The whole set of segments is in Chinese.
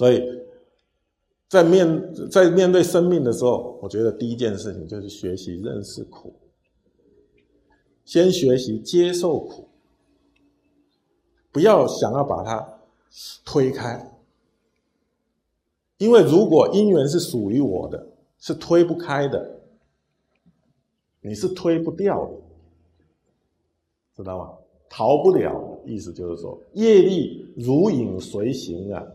所以在面在面对生命的时候，我觉得第一件事情就是学习认识苦，先学习接受苦，不要想要把它推开，因为如果因缘是属于我的，是推不开的。你是推不掉的，知道吗？逃不了，意思就是说，业力如影随形啊，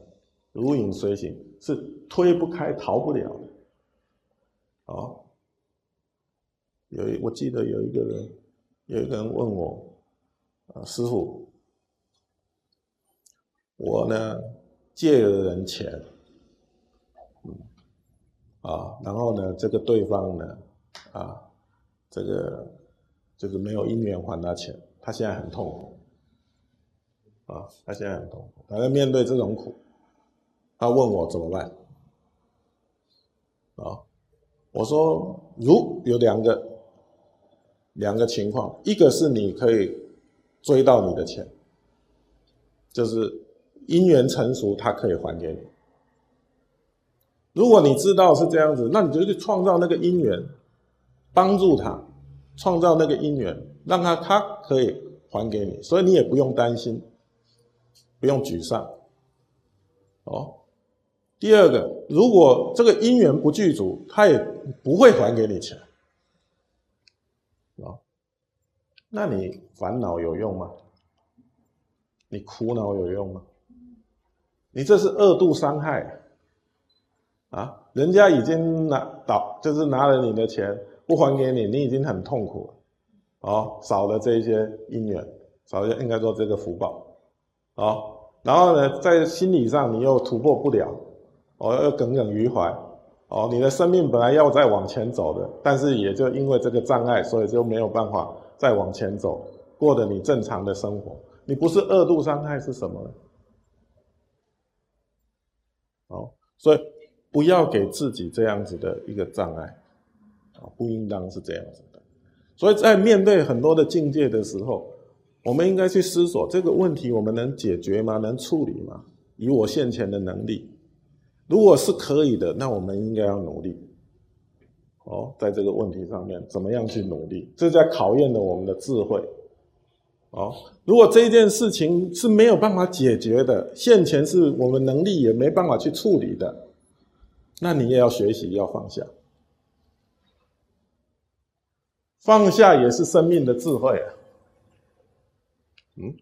如影随形是推不开、逃不了的。哦，有一我记得有一个人，有一个人问我，啊，师傅，我呢借了人钱，嗯，啊，然后呢，这个对方呢，啊。这个就是没有因缘还他钱，他现在很痛苦啊！他现在很痛苦，他在面对这种苦，他问我怎么办啊？我说，如有两个两个情况，一个是你可以追到你的钱，就是因缘成熟，他可以还给你。如果你知道是这样子，那你就去创造那个因缘。帮助他创造那个因缘，让他他可以还给你，所以你也不用担心，不用沮丧。哦，第二个，如果这个因缘不具足，他也不会还给你钱。啊，那你烦恼有用吗？你苦恼有用吗？你这是二度伤害啊！人家已经拿到，就是拿了你的钱。不还给你，你已经很痛苦了，哦，少了这些因缘，少了应该说这个福报，哦，然后呢，在心理上你又突破不了，哦，要耿耿于怀，哦，你的生命本来要再往前走的，但是也就因为这个障碍，所以就没有办法再往前走，过的你正常的生活。你不是二度伤害是什么呢？哦，所以不要给自己这样子的一个障碍。啊，不应当是这样子的，所以在面对很多的境界的时候，我们应该去思索这个问题：我们能解决吗？能处理吗？以我现前的能力，如果是可以的，那我们应该要努力。哦，在这个问题上面，怎么样去努力？这在考验的我们的智慧。哦，如果这件事情是没有办法解决的，现前是我们能力也没办法去处理的，那你也要学习，要放下。放下也是生命的智慧啊，嗯。